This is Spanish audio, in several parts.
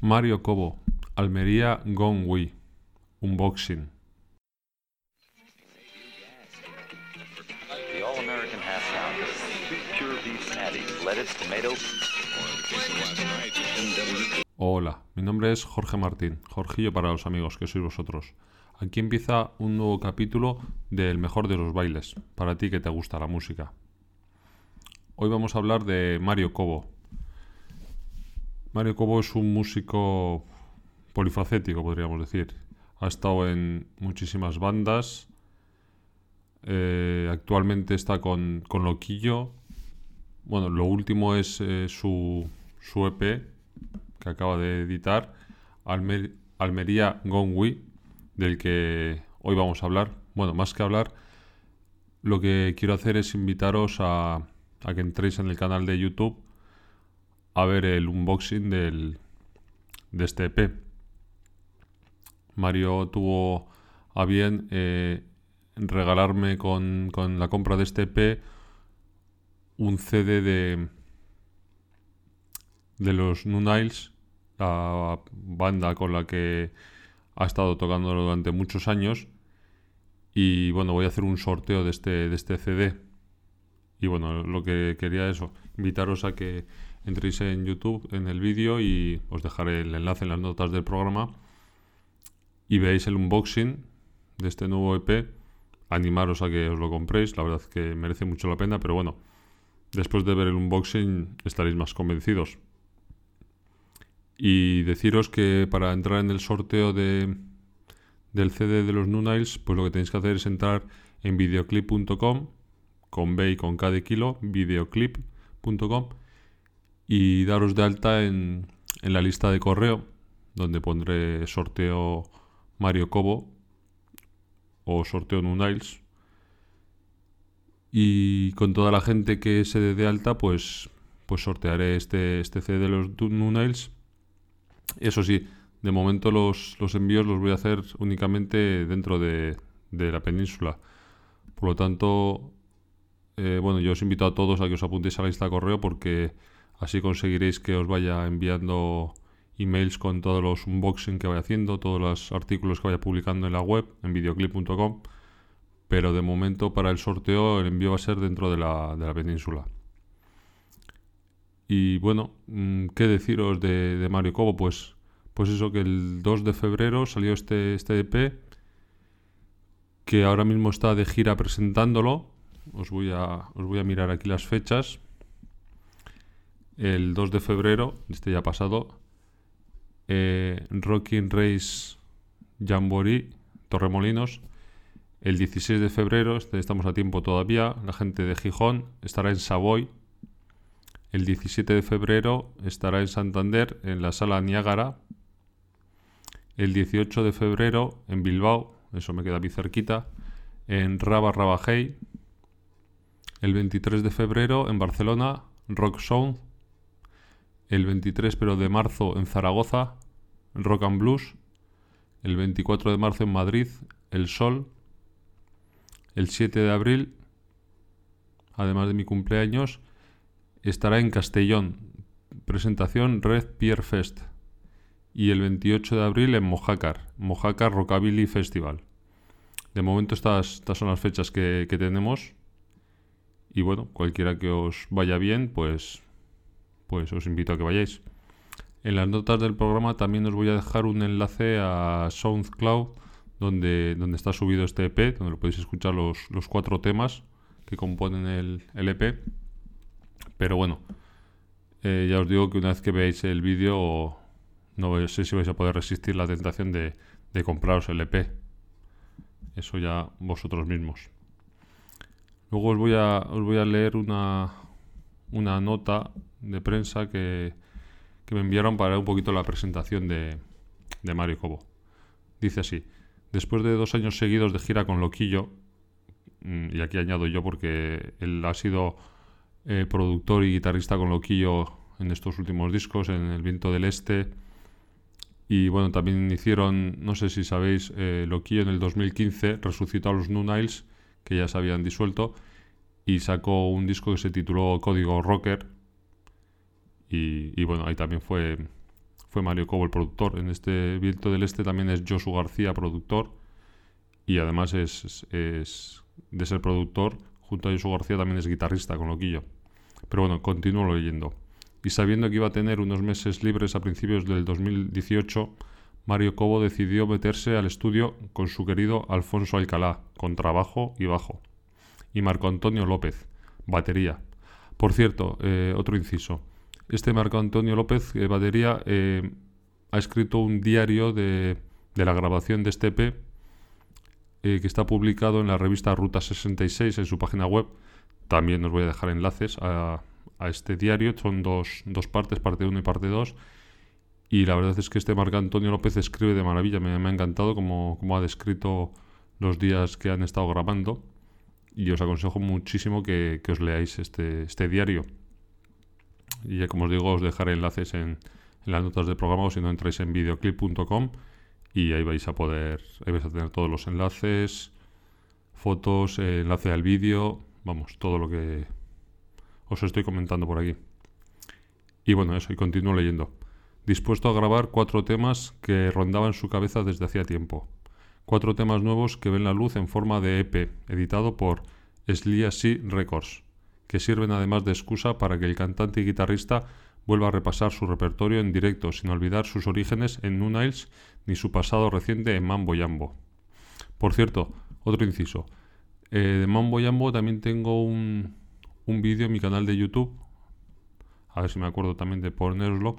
Mario Cobo, Almería Gone Wii, Unboxing. Hola, mi nombre es Jorge Martín, Jorgillo para los amigos que sois vosotros. Aquí empieza un nuevo capítulo del mejor de los bailes, para ti que te gusta la música. Hoy vamos a hablar de Mario Cobo. Mario Cobo es un músico polifacético, podríamos decir. Ha estado en muchísimas bandas. Eh, actualmente está con, con Loquillo. Bueno, lo último es eh, su, su EP que acaba de editar, Almer- Almería Gone Wii, del que hoy vamos a hablar. Bueno, más que hablar, lo que quiero hacer es invitaros a, a que entréis en el canal de YouTube a ver el unboxing del, de este EP. Mario tuvo a bien eh, regalarme con, con la compra de este EP un CD de, de los New la banda con la que ha estado tocando durante muchos años. Y bueno, voy a hacer un sorteo de este, de este CD. Y bueno, lo que quería es eso, invitaros a que entréis en YouTube, en el vídeo, y os dejaré el enlace en las notas del programa. Y veáis el unboxing de este nuevo EP. Animaros a que os lo compréis, la verdad es que merece mucho la pena, pero bueno, después de ver el unboxing estaréis más convencidos. Y deciros que para entrar en el sorteo de, del CD de los New Niles, pues lo que tenéis que hacer es entrar en videoclip.com, con B y con K de kilo, videoclip.com, y daros de alta en, en la lista de correo, donde pondré sorteo Mario Cobo o sorteo New Niles. Y con toda la gente que se dé de alta, pues, pues sortearé este, este CD de los New Niles. Eso sí, de momento los, los envíos los voy a hacer únicamente dentro de, de la península. Por lo tanto, eh, bueno, yo os invito a todos a que os apuntéis a la lista de correo porque así conseguiréis que os vaya enviando emails con todos los unboxing que vaya haciendo, todos los artículos que vaya publicando en la web, en videoclip.com. Pero de momento para el sorteo el envío va a ser dentro de la, de la península. Y bueno, mm, ¿qué deciros de, Mario Cobo? Pues, pues eso, que el 2 de febrero salió este, este EP, que ahora mismo está de gira presentándolo. Os voy a, os voy a mirar aquí las fechas. El 2 de febrero, este ya pasado, eh, Rocking Race Jamboree, Torremolinos. El 16 de febrero, este estamos a tiempo todavía, la gente de Gijón estará en Savoy. El 17 de febrero estará en Santander, en la sala Niágara. El 18 de febrero en Bilbao, eso me queda muy cerquita, en Raba Rabajey. El 23 de febrero en Barcelona, Rock Sound. El 23 pero de marzo en Zaragoza, Rock and Blues. El 24 de marzo en Madrid, El Sol. El 7 de abril, además de mi cumpleaños, estará en Castellón, presentación Red Pier Fest. Y el 28 de abril en Mojácar, Mojácar Rockabilly Festival. De momento estas, estas son las fechas que, que tenemos. Y bueno, cualquiera que os vaya bien, pues, pues os invito a que vayáis. En las notas del programa también os voy a dejar un enlace a SoundCloud donde, donde está subido este EP, donde lo podéis escuchar los, los cuatro temas que componen el, EP. Pero bueno, eh, ya os digo que una vez que veáis el vídeo, no sé si vais a poder resistir la tentación de, de compraros el EP. Eso ya vosotros mismos. Luego os voy a, os voy a leer una, una nota de prensa que, que me enviaron para un poquito la presentación de, de Mario Cobo. Dice así. Después de dos años seguidos de gira con Loquillo, mm, y aquí añado yo porque él ha sido eh, productor y guitarrista con Loquillo en estos últimos discos, en El Viento del Este, y bueno, también hicieron, no sé si sabéis, eh, Loquillo en el 2015 resucitó a los New que ya se habían disuelto, y sacó un disco que se tituló Código Rocker, y, y bueno, ahí también fue, fue Mario Cobo el productor. En este Viento del Este también es Josu García productor y además es, es de ser productor, junto a Josu García también es guitarrista con Loquillo. Pero bueno, continúo leyendo. Y sabiendo que iba a tener unos meses libres a principios del 2018, Mario Cobo decidió meterse al estudio con su querido Alfonso Alcalá, con trabajo y bajo, y Marco Antonio López, batería. Por cierto, eh, otro inciso. Este Marco Antonio López, eh, batería, eh, ha escrito un diario de, de la grabación de este EP que está publicado en la revista Ruta 66 en su página web. También os voy a dejar enlaces a, a este diario. Son dos, dos partes, parte 1 y parte 2. Y la verdad es que este Marco Antonio López escribe de maravilla. Me, me ha encantado como, como, ha descrito los días que han estado grabando. Y os aconsejo muchísimo que, que os leáis este, este diario. Y ya como os digo, os dejaré enlaces en, las notas del programa o si no entráis en videoclip.com y ahí vais a poder, ahí vais a tener todos los enlaces, fotos, eh, enlace al vídeo, vamos, todo lo que os estoy comentando por aquí. Y bueno, eso, y continúo leyendo. Dispuesto a grabar cuatro temas que rondaban su cabeza desde hacía tiempo. Cuatro temas nuevos que ven la luz en forma de EP, editado por Slia Records, que sirven además de excusa para que el cantante y guitarrista vuelva a repasar su repertorio en directo, sin olvidar sus orígenes en Nunails ni su pasado reciente en Mambo Yambo. Por cierto, otro inciso. Eh, de Mambo Yambo también tengo un, un vídeo en mi canal de YouTube, a ver si me acuerdo también de poneroslo,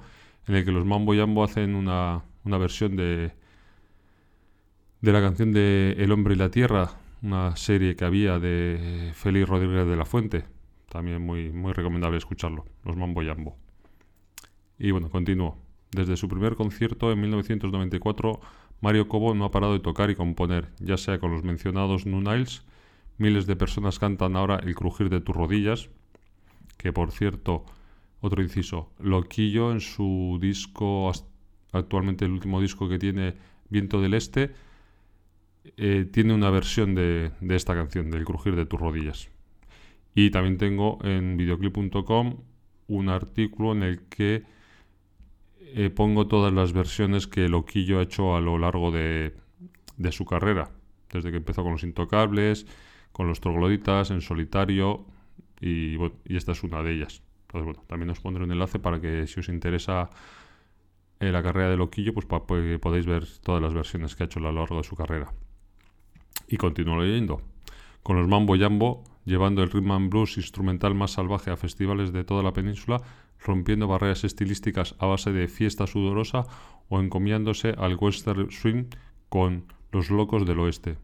en el que los Mambo Yambo hacen una, una versión de, de la canción de El hombre y la tierra, una serie que había de Félix Rodríguez de la Fuente. También muy, muy recomendable escucharlo, los Mambo Yambo. Y bueno, continúo. Desde su primer concierto en 1994, Mario Cobo no ha parado de tocar y componer, ya sea con los mencionados Nunails, Miles de personas cantan ahora El crujir de tus rodillas, que por cierto, otro inciso, Loquillo en su disco, actualmente el último disco que tiene, Viento del Este, eh, tiene una versión de, esta canción, del crujir de tus rodillas. Y también tengo en videoclip.com un artículo en el que eh, pongo todas las versiones que Loquillo ha hecho a lo largo de, su carrera, desde que empezó con los intocables, con los trogloditas, en solitario, y, esta es una de ellas. Entonces, bueno, también os pondré un enlace para que si os interesa eh, la carrera de Loquillo, pues para que podáis ver todas las versiones que ha hecho a lo largo de su carrera. Y continúo leyendo. Con los Mambo Jambo, llevando el rhythm and blues instrumental más salvaje a festivales de toda la península, rompiendo barreras estilísticas a base de fiesta sudorosa o encomiándose al western swing con los locos del oeste.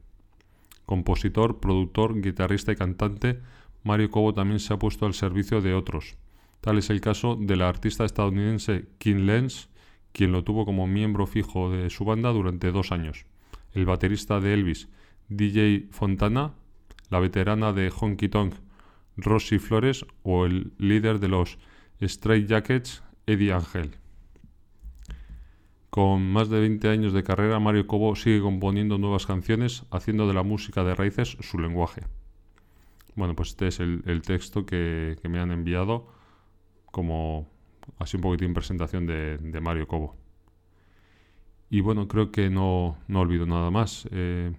Compositor, productor, guitarrista y cantante, Mario Cobo también se ha puesto al servicio de otros. Tal es el caso de la artista estadounidense Kim Lenz, quien lo tuvo como miembro fijo de su banda durante dos años. El baterista de Elvis, DJ Fontana, la veterana de Honky Tonk, Rosy Flores o el líder de los Straight Jackets, Eddie Angel. Con más de 20 años de carrera, Mario Cobo sigue componiendo nuevas canciones, haciendo de la música de raíces su lenguaje. Bueno, pues este es el, texto que, me han enviado como así un poquitín presentación de, de, Mario Cobo. Y bueno, creo que no, no olvido nada más. Eh,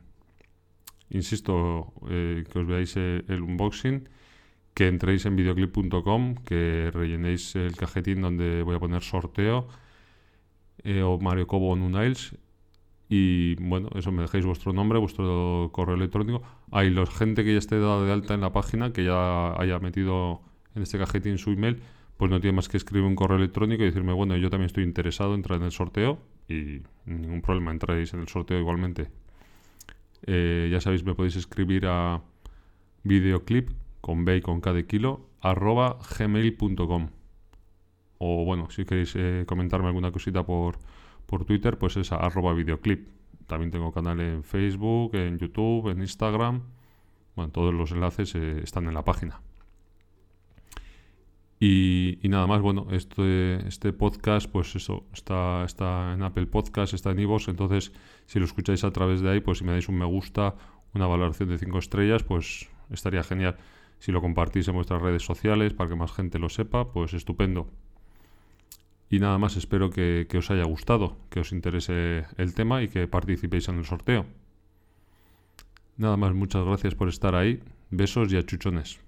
insisto, eh, que os veáis el, el, unboxing, que entréis en videoclip.com, que rellenéis el cajetín donde voy a poner sorteo eh, o Mario Cobo Nunails. Y bueno, eso me dejéis vuestro nombre, vuestro correo electrónico. Hay la gente que ya esté dada de alta en la página, que ya haya metido en este cajetín su email, pues no tiene más que escribir un correo electrónico y decirme, bueno, yo también estoy interesado, en entrar en el sorteo y ningún problema, entráis en el sorteo igualmente. Eh, ya sabéis, me podéis escribir a videoclip con B y con K de kilo arroba gmail.com o bueno, si queréis eh, comentarme alguna cosita por, por Twitter, pues es arroba videoclip. También tengo canal en Facebook, en YouTube, en Instagram. Bueno, todos los enlaces eh, están en la página. Y, nada más, bueno, este, este podcast, pues eso, está, está en Apple Podcast, está en iVoox, entonces si lo escucháis a través de ahí, pues si me dais un me gusta, una valoración de 5 estrellas, pues estaría genial. Si lo compartís en vuestras redes sociales para que más gente lo sepa, pues estupendo. Y nada más, espero que, que os haya gustado, que os interese el tema y que participéis en el sorteo. Nada más, muchas gracias por estar ahí. Besos y achuchones.